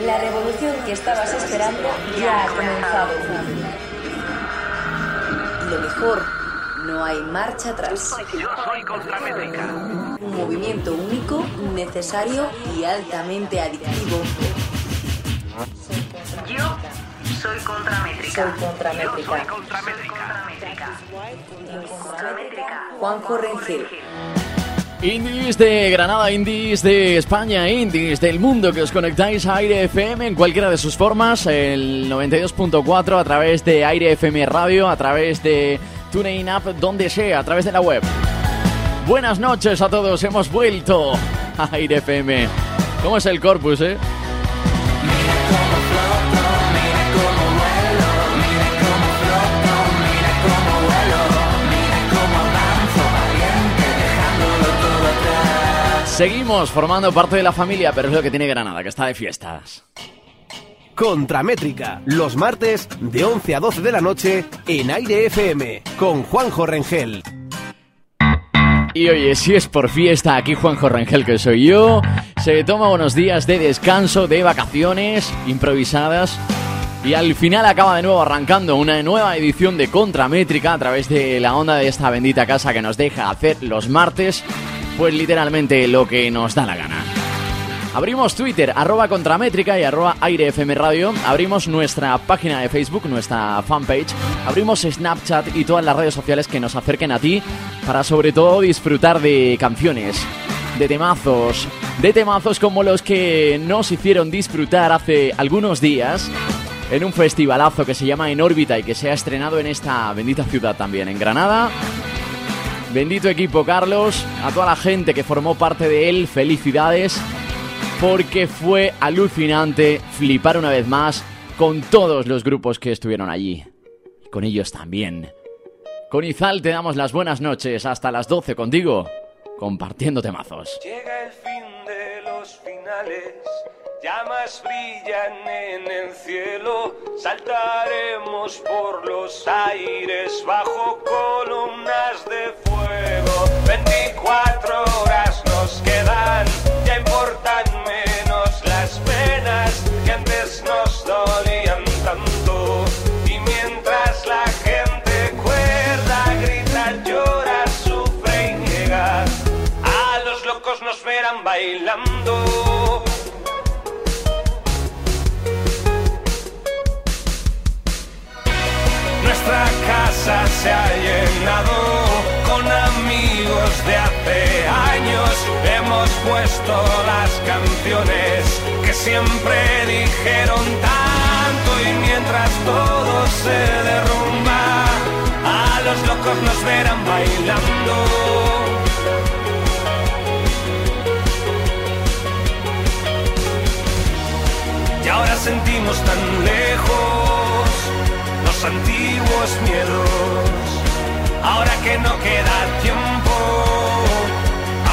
La revolución que estabas esperando ya ha comenzado. Lo mejor, no hay marcha atrás. Yo soy Contramétrica. Un movimiento único, necesario y altamente adictivo. Yo soy Contramétrica. Soy Yo Contramétrica. soy Contramétrica. Juanjo Rengel. Indies de Granada, indies de España, indies del mundo que os conectáis a Aire FM en cualquiera de sus formas, el 92.4 a través de Aire FM Radio, a través de TuneIn App, donde sea, a través de la web. Buenas noches a todos, hemos vuelto a Aire FM. ¿Cómo es el corpus, eh? Seguimos formando parte de la familia, pero es lo que tiene Granada, que está de fiestas. Contramétrica, los martes de 11 a 12 de la noche en Aire FM con Juanjo Rengel. Y oye, si es por fiesta, aquí Juanjo Rangel, que soy yo, se toma unos días de descanso, de vacaciones improvisadas. Y al final acaba de nuevo arrancando una nueva edición de Contramétrica a través de la onda de esta bendita casa que nos deja hacer los martes, pues literalmente lo que nos da la gana. Abrimos Twitter, arroba Contramétrica y arroba Aire FM Radio. Abrimos nuestra página de Facebook, nuestra fanpage. Abrimos Snapchat y todas las redes sociales que nos acerquen a ti para sobre todo disfrutar de canciones, de temazos, de temazos como los que nos hicieron disfrutar hace algunos días en un festivalazo que se llama En órbita y que se ha estrenado en esta bendita ciudad también, en Granada. Bendito equipo Carlos, a toda la gente que formó parte de él, felicidades, porque fue alucinante flipar una vez más con todos los grupos que estuvieron allí. Y con ellos también. Con Izal te damos las buenas noches hasta las 12 contigo, compartiendo temazos. Llega el fin de los finales, llamas brillan en el cielo, saltaremos por los aires bajo columnas de fuego. 24 horas nos quedan, ya importan menos las penas que antes nos dolían se ha llenado con amigos de hace años. Hemos puesto las canciones que siempre dijeron tanto y mientras todo se derrumba, a los locos nos verán bailando. Y ahora sentimos tan lejos antiguos miedos. Ahora que no queda tiempo,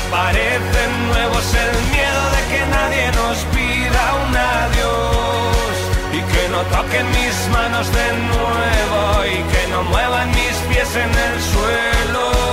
aparecen nuevos el miedo de que nadie nos pida un adiós. Y que no toquen mis manos de nuevo y que no muevan mis pies en el suelo.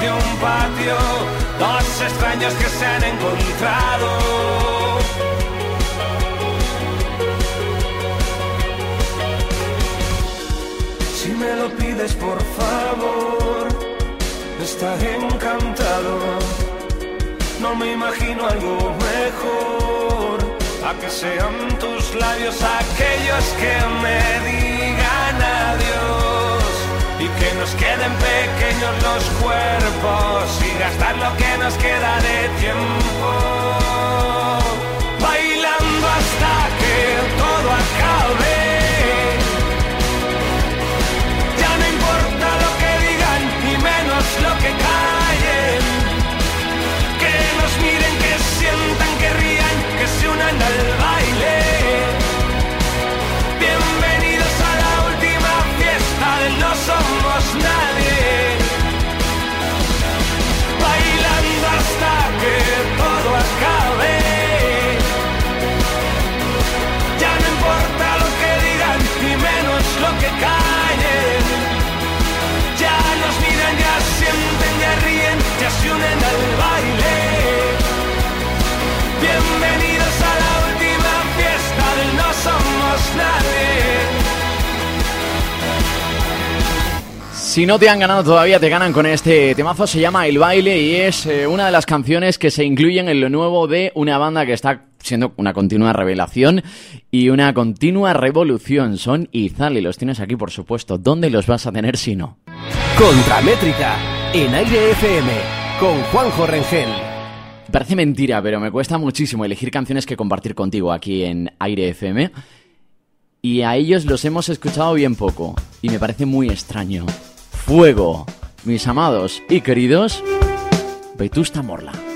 de un patio, dos extraños que se han encontrado. Si me lo pides por favor, estaré encantado. no me imagino algo mejor. A que sean tus labios aquellos que me digan adiós. Que nos queden pequeños los cuerpos y gastar lo que nos queda de tiempo. Si no te han ganado todavía, te ganan con este temazo. Se llama El Baile y es eh, una de las canciones que se incluyen en lo nuevo de una banda que está siendo una continua revelación y una continua revolución. Son Izal y los tienes aquí, por supuesto. ¿Dónde los vas a tener si no? Contramétrica en Aire FM con Juanjo Rengel. Parece mentira, pero me cuesta muchísimo elegir canciones que compartir contigo aquí en Aire FM. Y a ellos los hemos escuchado bien poco. Y me parece muy extraño. Fuego, mis amados y queridos, Vetusta Morla.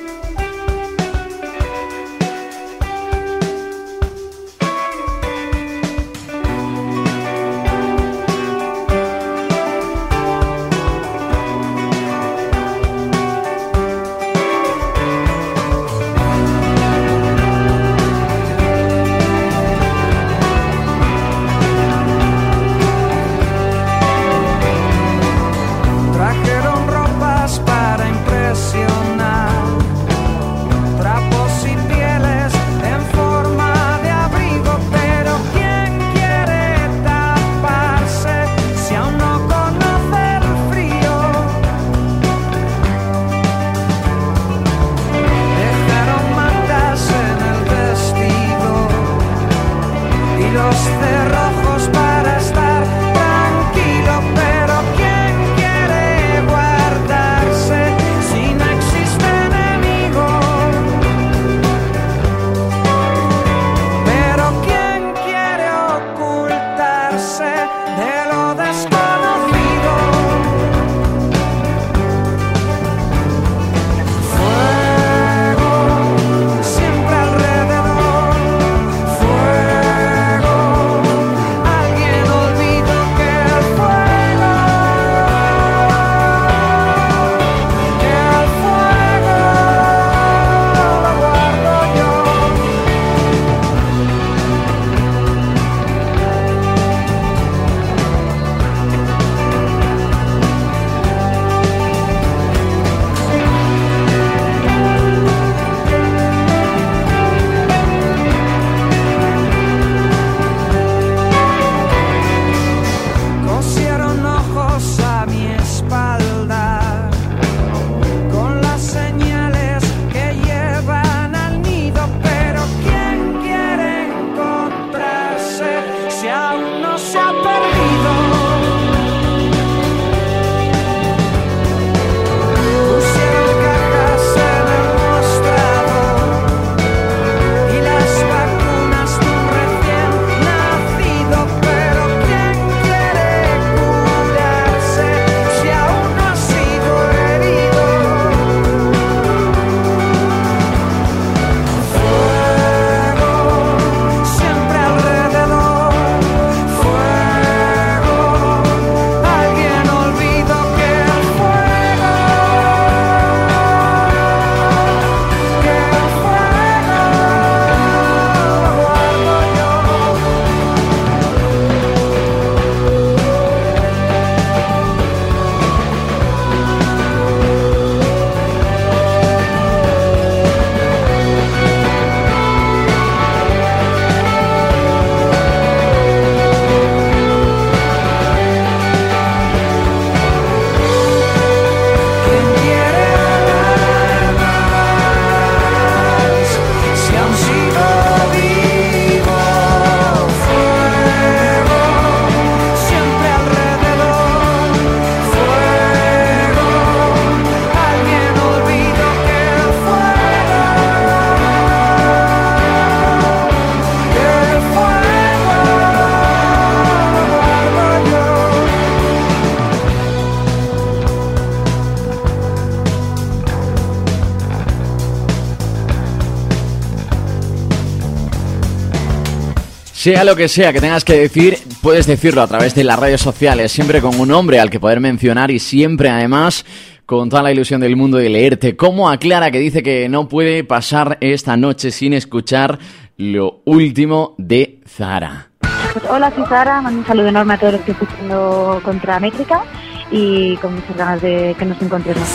Sea lo que sea que tengas que decir, puedes decirlo a través de las redes sociales, siempre con un nombre al que poder mencionar y siempre además con toda la ilusión del mundo de leerte. Como a Clara que dice que no puede pasar esta noche sin escuchar lo último de Zara. Pues hola, soy Sara, mando un saludo enorme a todos los que escuchando contra Métrica y con muchas ganas de que nos encontremos.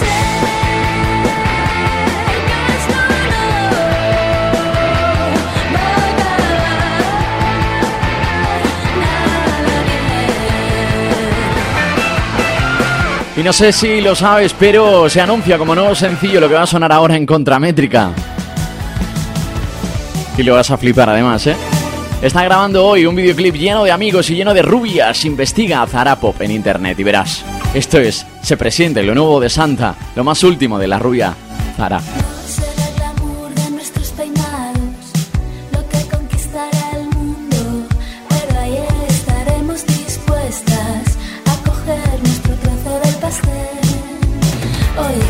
Y no sé si lo sabes, pero se anuncia como nuevo sencillo lo que va a sonar ahora en Contramétrica. Y lo vas a flipar además, ¿eh? Está grabando hoy un videoclip lleno de amigos y lleno de rubias. Investiga a Zara Pop en internet y verás. Esto es Se Presiente, lo nuevo de Santa, lo más último de la rubia Zara. Olha.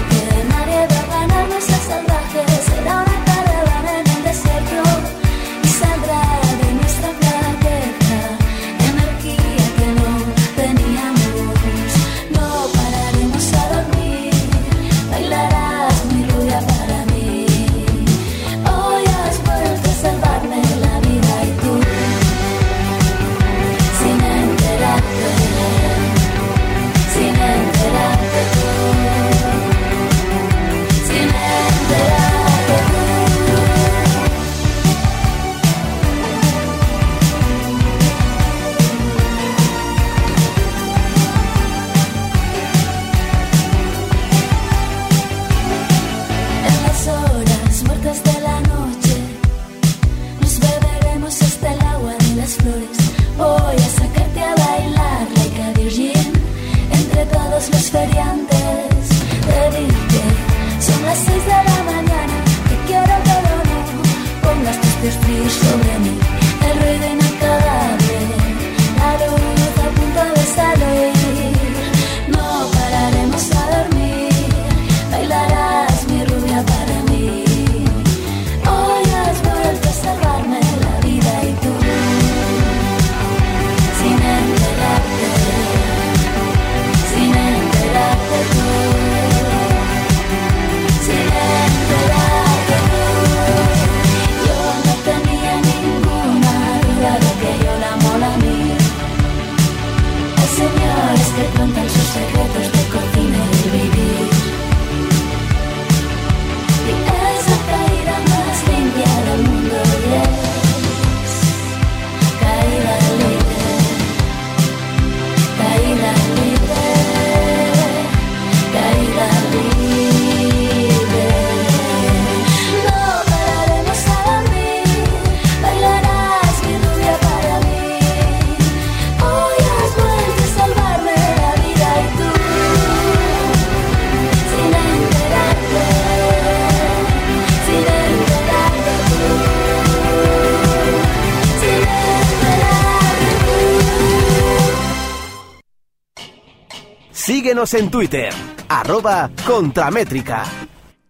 En Twitter, arroba Contramétrica.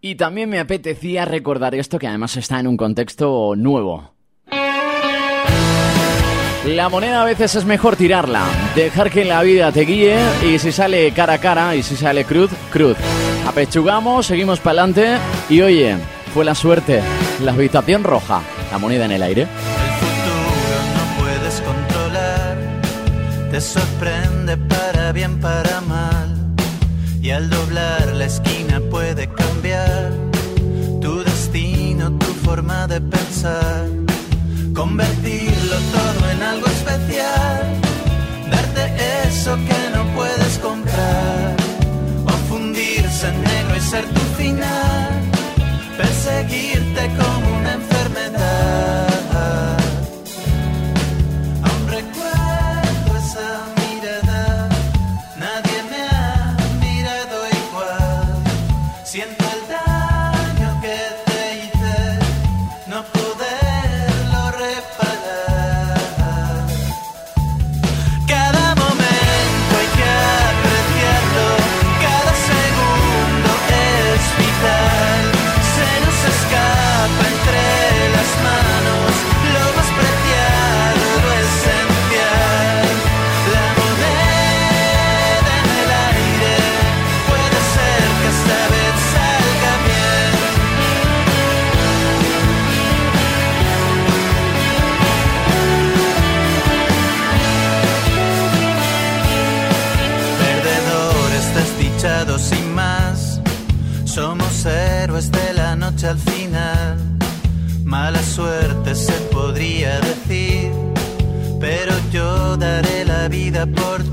Y también me apetecía recordar esto que además está en un contexto nuevo. La moneda a veces es mejor tirarla, dejar que la vida te guíe y si sale cara a cara y si sale cruz, cruz. Apechugamos, seguimos para adelante y oye, fue la suerte, la habitación roja, la moneda en el aire. El futuro no puedes controlar, te sorprende para bien, para mal y al doblar la esquina puede cambiar tu destino, tu forma de pensar, convertirlo todo en algo especial, darte eso que no puedes comprar, o fundirse en negro y ser tu final, perseguirte como vida por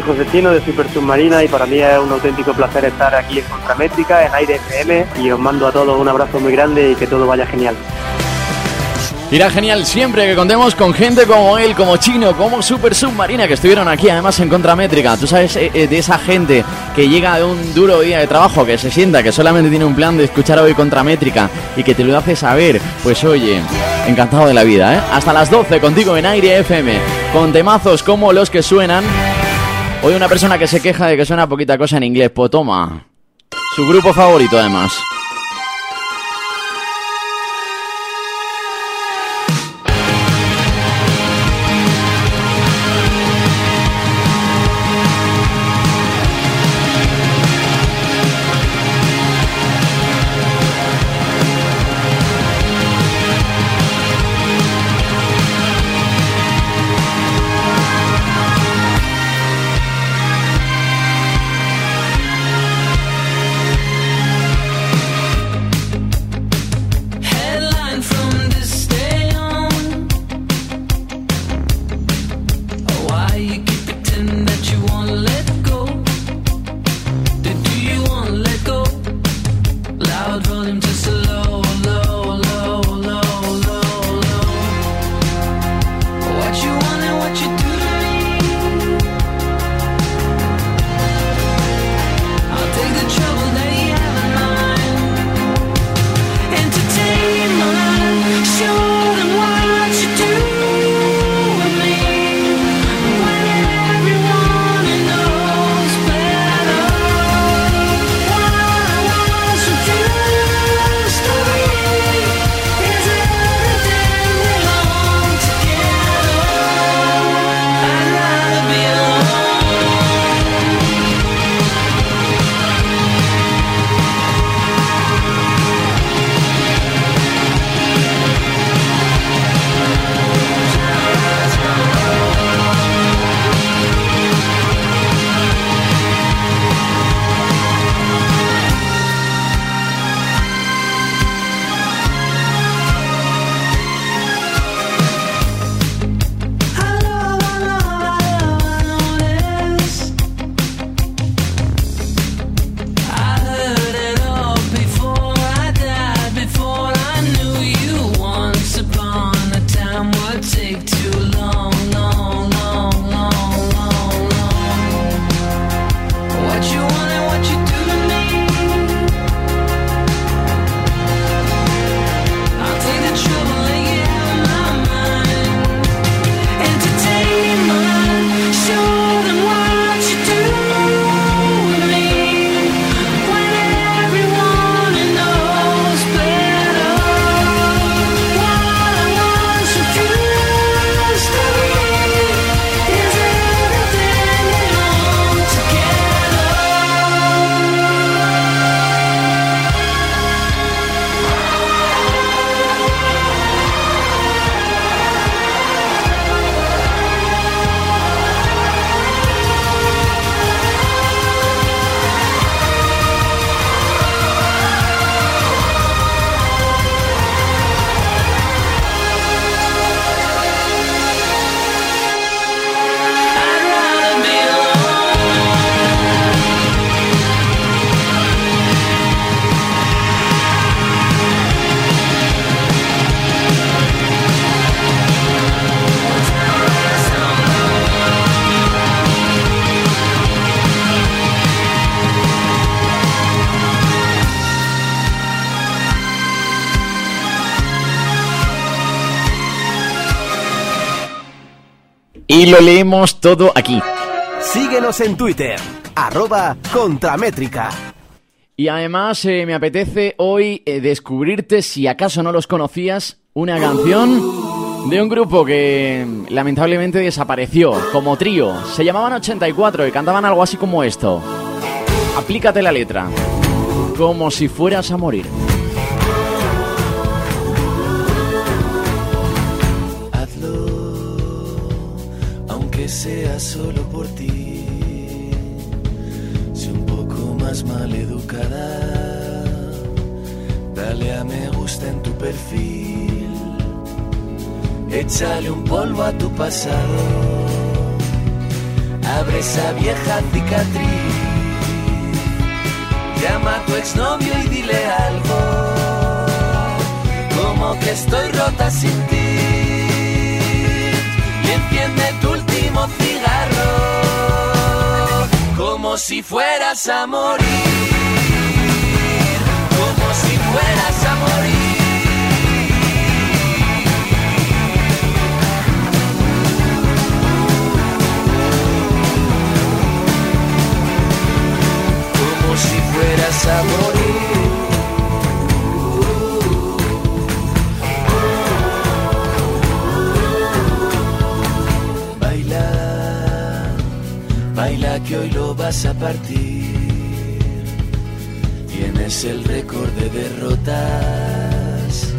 Soy José Chino de Super Submarina y para mí es un auténtico placer estar aquí en Contramétrica, en Aire FM y os mando a todos un abrazo muy grande y que todo vaya genial. Irá genial siempre que contemos con gente como él, como Chino, como Super Submarina, que estuvieron aquí además en Contramétrica. Tú sabes eh, eh, de esa gente que llega de un duro día de trabajo, que se sienta, que solamente tiene un plan de escuchar hoy Contramétrica y que te lo hace saber. Pues oye, encantado de la vida, ¿eh? Hasta las 12 contigo en Aire FM, con temazos como los que suenan. Hoy una persona que se queja de que suena poquita cosa en inglés, pues toma. Su grupo favorito además. Y lo leemos todo aquí. Síguenos en Twitter, arroba Contramétrica. Y además eh, me apetece hoy eh, descubrirte, si acaso no los conocías, una canción de un grupo que mm, lamentablemente desapareció como trío. Se llamaban 84 y cantaban algo así como esto. Aplícate la letra. Como si fueras a morir. Sea solo por ti. Si un poco más mal educada, dale a me gusta en tu perfil. Échale un polvo a tu pasado. Abre esa vieja cicatriz. Llama a tu exnovio y dile algo. Como que estoy rota sin ti. Y enciende tu Como si fueras a morir. Como si fueras a morir. Como si fueras a morir. Que hoy lo vas a partir. Tienes el récord de derrotas,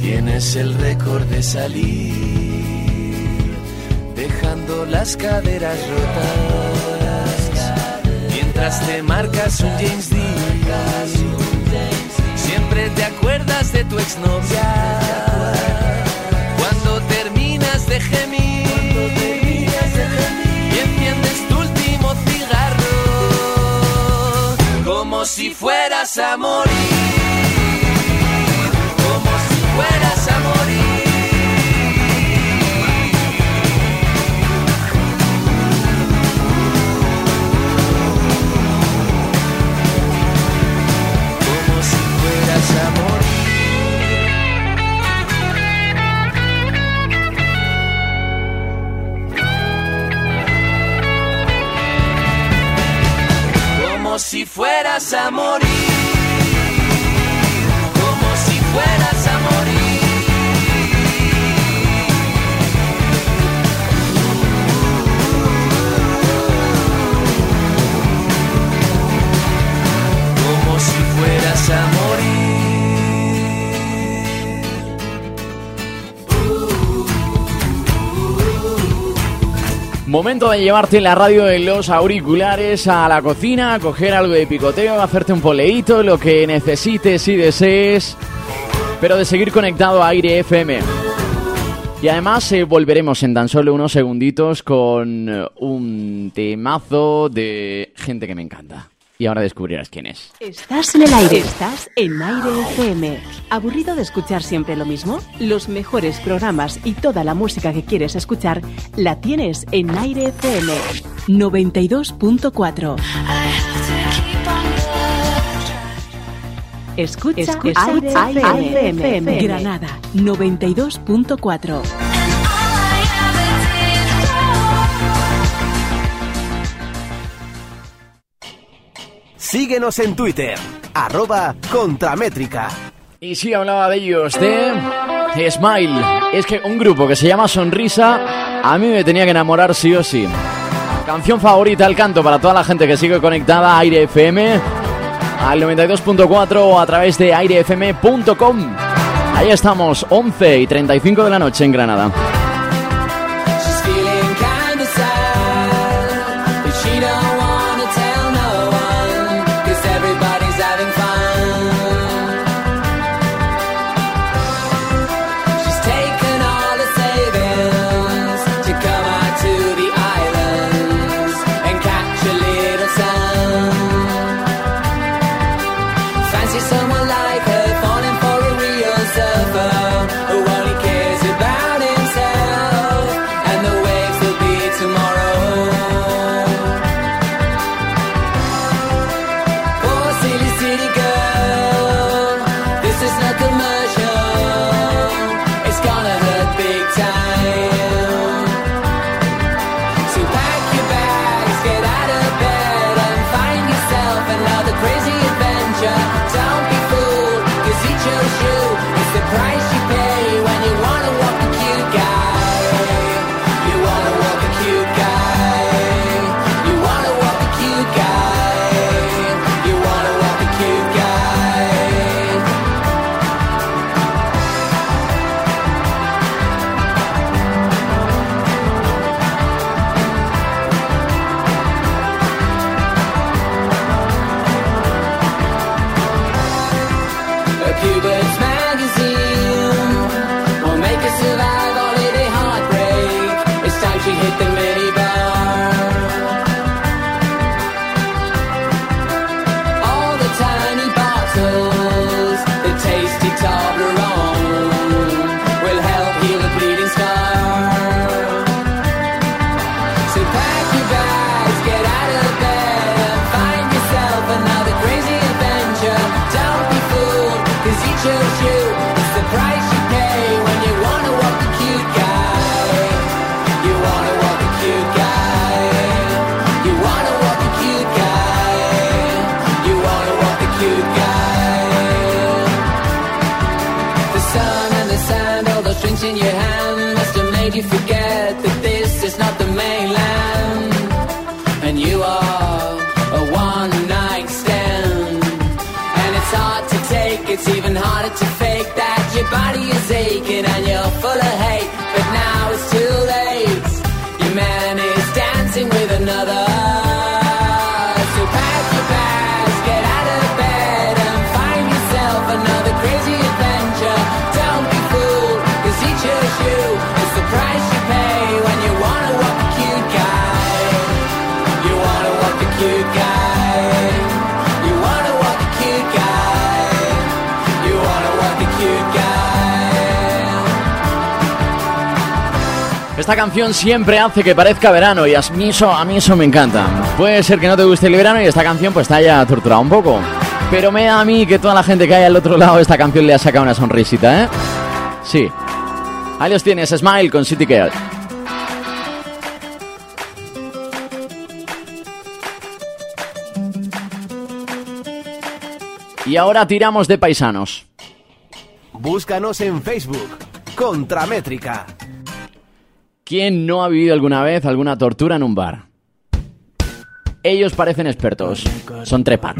tienes el récord de salir, dejando las caderas rotas. Mientras te marcas un James Dean, siempre te acuerdas de tu exnovia. Cuando terminas de si fueras a morir, Momento de llevarte la radio en los auriculares a la cocina, coger algo de picoteo, hacerte un poleíto, lo que necesites y desees, pero de seguir conectado a Aire FM. Y además eh, volveremos en tan solo unos segunditos con eh, un temazo de gente que me encanta. Y ahora descubrirás quién es. Estás en el aire. Estás en Aire FM. ¿Aburrido de escuchar siempre lo mismo? Los mejores programas y toda la música que quieres escuchar la tienes en Aire FM 92.4. Escucha, Escucha Aire, Aire FM. Granada 92.4. Síguenos en Twitter, arroba Contramétrica. Y sí, hablaba de ellos, de Smile. Es que un grupo que se llama Sonrisa, a mí me tenía que enamorar sí o sí. Canción favorita al canto para toda la gente que sigue conectada a Aire FM, al 92.4 o a través de airefm.com. Ahí estamos, 11 y 35 de la noche en Granada. Esta canción siempre hace que parezca verano y a mí, eso, a mí eso me encanta. Puede ser que no te guste el verano y esta canción pues te haya torturado un poco. Pero me da a mí que toda la gente que hay al otro lado de esta canción le ha sacado una sonrisita, ¿eh? Sí. Ahí los tienes, Smile con City Girl. Y ahora tiramos de paisanos. Búscanos en Facebook, Contramétrica. ¿Quién no ha vivido alguna vez alguna tortura en un bar? Ellos parecen expertos. Son trepan.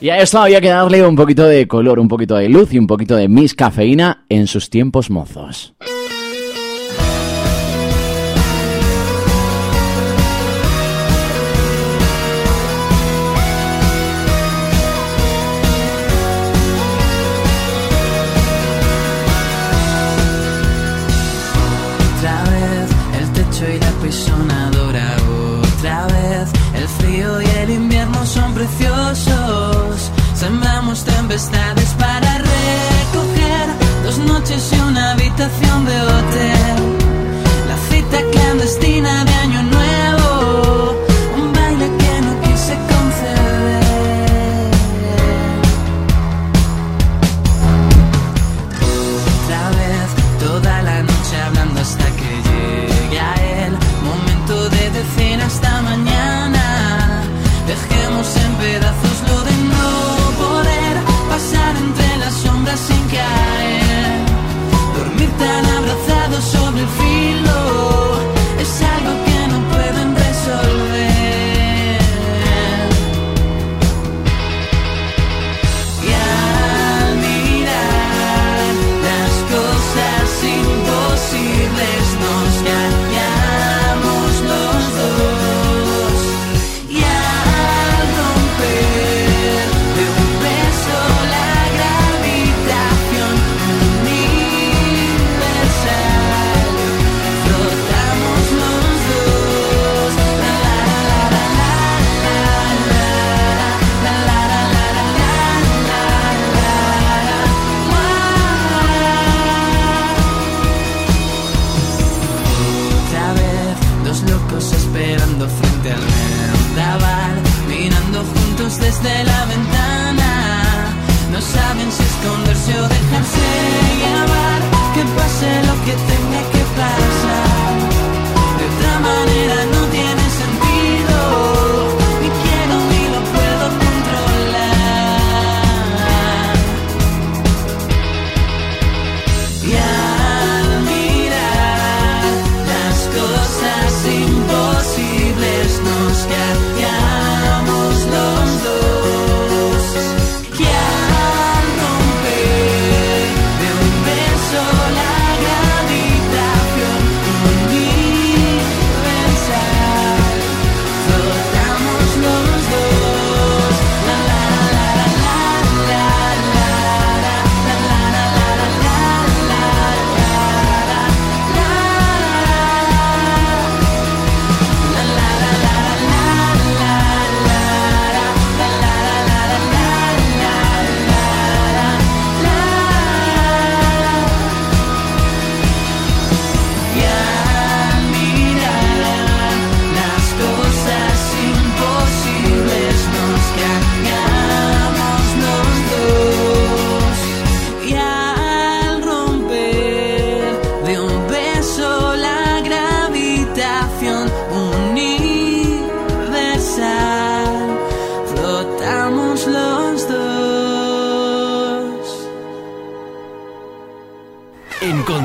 Y a esto había que darle un poquito de color, un poquito de luz y un poquito de mis cafeína en sus tiempos mozos. preciosos. Sembramos tempestades para recoger dos noches e unha habitación de hotel.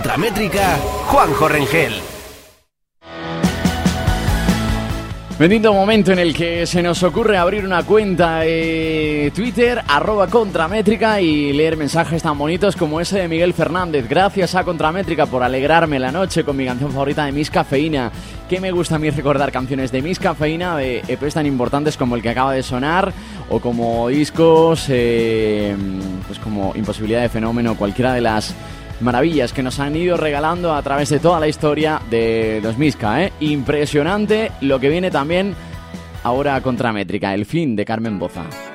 En Contramétrica, Juanjo Rengel. Bendito momento en el que se nos ocurre abrir una cuenta de Twitter, arroba Contramétrica, y leer mensajes tan bonitos como ese de Miguel Fernández. Gracias a Contramétrica por alegrarme la noche con mi canción favorita de Miss Cafeína. Que me gusta a mí recordar canciones de Miss Cafeína, de EPs tan importantes como el que acaba de sonar, o como discos, eh, pues como Imposibilidad de Fenómeno, cualquiera de las maravillas que nos han ido regalando a través de toda la historia de los Misca, ¿eh? Impresionante lo que viene también ahora contra Métrica, el fin de Carmen Boza.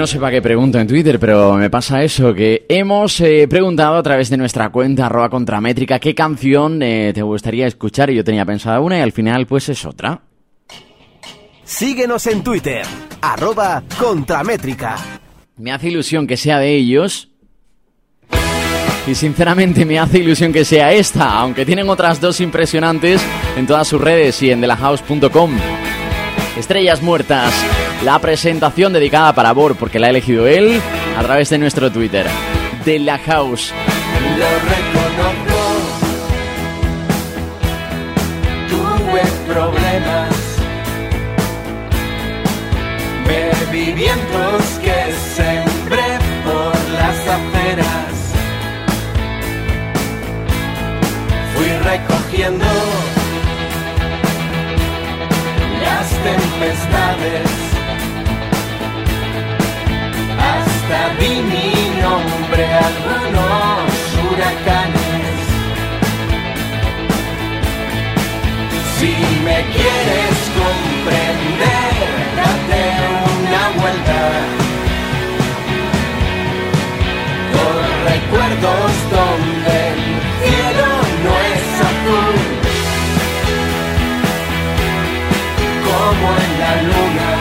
No sé para qué pregunto en Twitter, pero me pasa eso, que hemos eh, preguntado a través de nuestra cuenta arroba contramétrica qué canción eh, te gustaría escuchar y yo tenía pensada una y al final pues es otra. Síguenos en Twitter, arroba contramétrica. Me hace ilusión que sea de ellos. Y sinceramente me hace ilusión que sea esta, aunque tienen otras dos impresionantes en todas sus redes y en delahouse.com. Estrellas Muertas, la presentación dedicada para Bor, porque la ha elegido él a través de nuestro Twitter. De la House. Lo reconozco. Tuve problemas. Bebí vientos que sembré por las aceras. Fui recogiendo las tempestades. Hasta di mi nombre a algunos huracanes. Si me quieres comprender, date una vuelta. Por recuerdos donde el cielo no es azul. Como en la luna.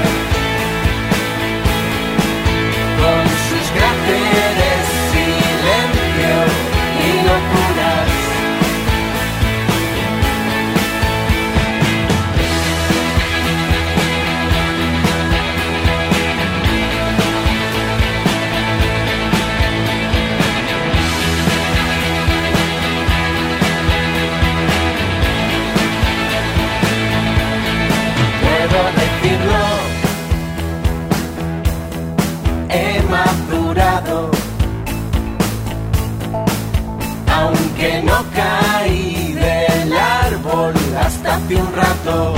No caí del árbol hasta hace un rato.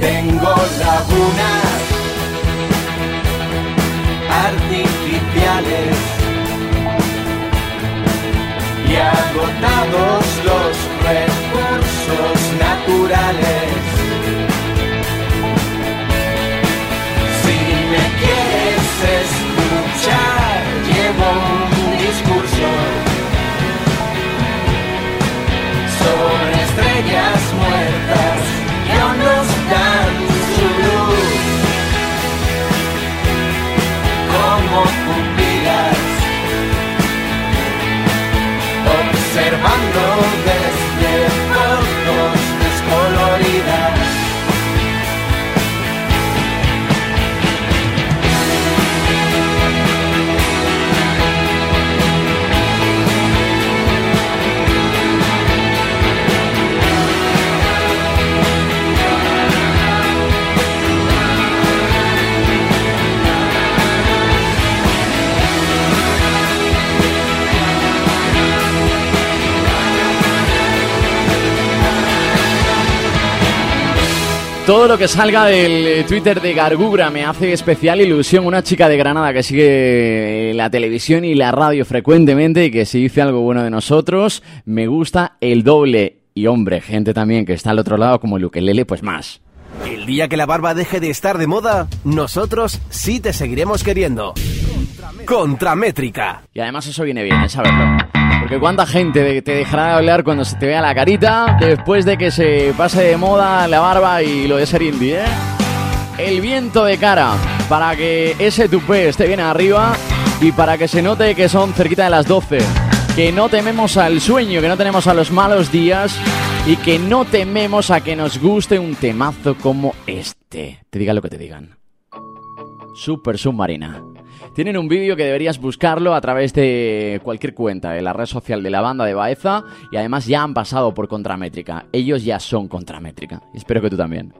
Tengo lagunas artificiales y agotados los recursos naturales. Todo lo que salga del eh, Twitter de Gargubra me hace especial ilusión. Una chica de Granada que sigue eh, la televisión y la radio frecuentemente y que si dice algo bueno de nosotros, me gusta el doble. Y hombre, gente también que está al otro lado como el ukelele, pues más. El día que la barba deje de estar de moda, nosotros sí te seguiremos queriendo. Contramétrica. Y además eso viene bien, ¿eh? saberlo. Porque cuánta gente te dejará de hablar cuando se te vea la carita después de que se pase de moda la barba y lo de ser indie, ¿eh? El viento de cara para que ese tupé esté bien arriba y para que se note que son cerquita de las 12. Que no tememos al sueño, que no tenemos a los malos días y que no tememos a que nos guste un temazo como este. Te digan lo que te digan. Super Submarina. Tienen un vídeo que deberías buscarlo a través de cualquier cuenta de la red social de la banda de Baeza y además ya han pasado por Contramétrica. Ellos ya son Contramétrica. Espero que tú también.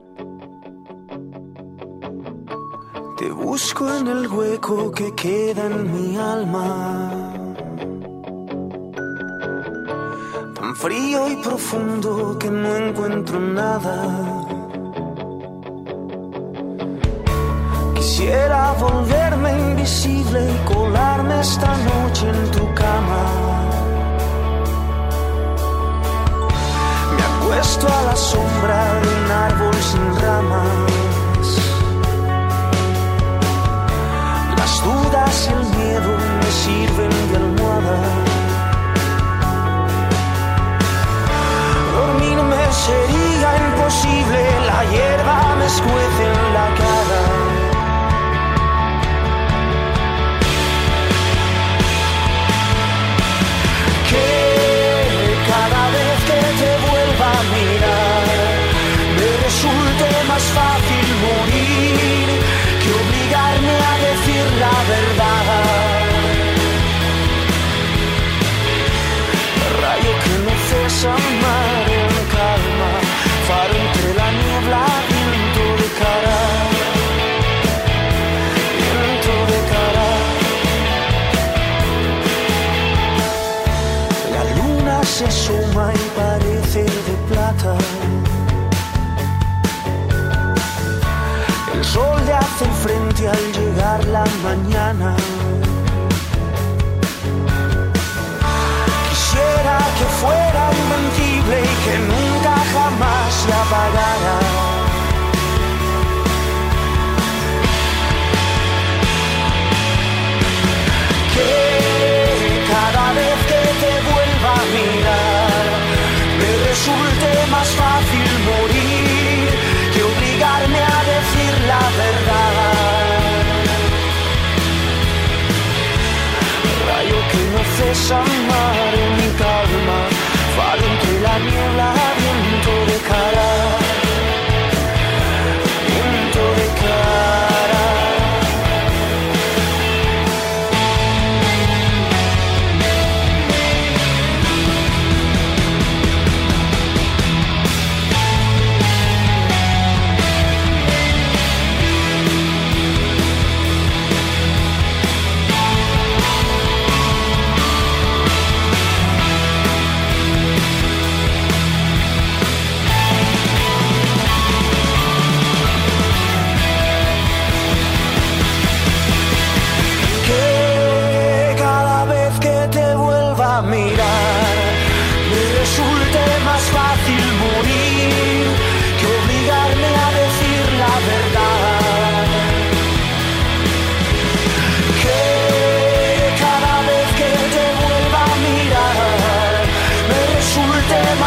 Te busco en el hueco que queda en mi alma. Tan frío y profundo que no encuentro nada. Quisiera volverme invisible y colarme esta noche en tu cama. Me acuesto a la sombra de un árbol sin ramas. Las dudas y el miedo me sirven de almohada. Dormirme sería imposible, la hierba frente al llegar la mañana. Quisiera que fuera invencible y que nunca jamás se apagara. No cesa mar en calma, faro entre la niebla, viento de cara,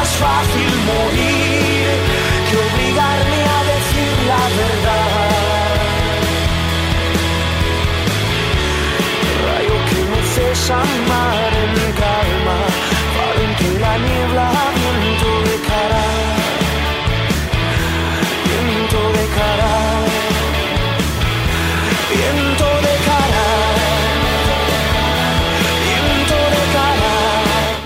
resulte más fácil morir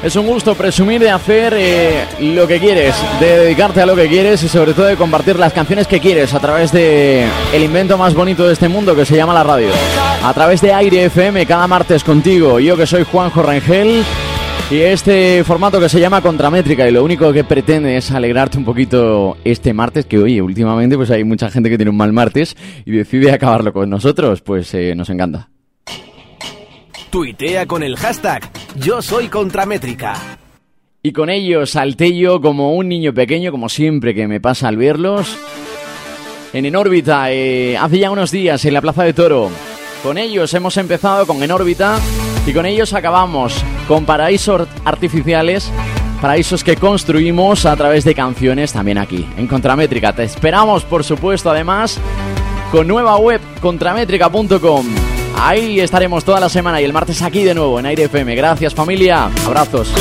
Es un gusto presumir de hacer eh, lo que quieres, de dedicarte a lo que quieres y sobre todo de compartir las canciones que quieres a través de el invento más bonito de este mundo que se llama la radio. A través de Aire FM cada martes contigo. Yo que soy Juanjo Rangel y este formato que se llama Contramétrica y lo único que pretende es alegrarte un poquito este martes que oye, últimamente pues hay mucha gente que tiene un mal martes y decide acabarlo con nosotros, pues eh, nos encanta. Tuitea con el hashtag Yo soy Contramétrica. Y con ellos salté yo como un niño pequeño, como siempre que me pasa al verlos. En En órbita, eh, hace ya unos días en la Plaza de Toro. Con ellos hemos empezado con En órbita y con ellos acabamos con paraísos artificiales, paraísos que construimos a través de canciones también aquí, en Contramétrica. Te esperamos, por supuesto, además, con nueva web, contramétrica.com. Ahí estaremos toda la semana y el martes aquí de nuevo en Aire FM. Gracias familia, abrazos.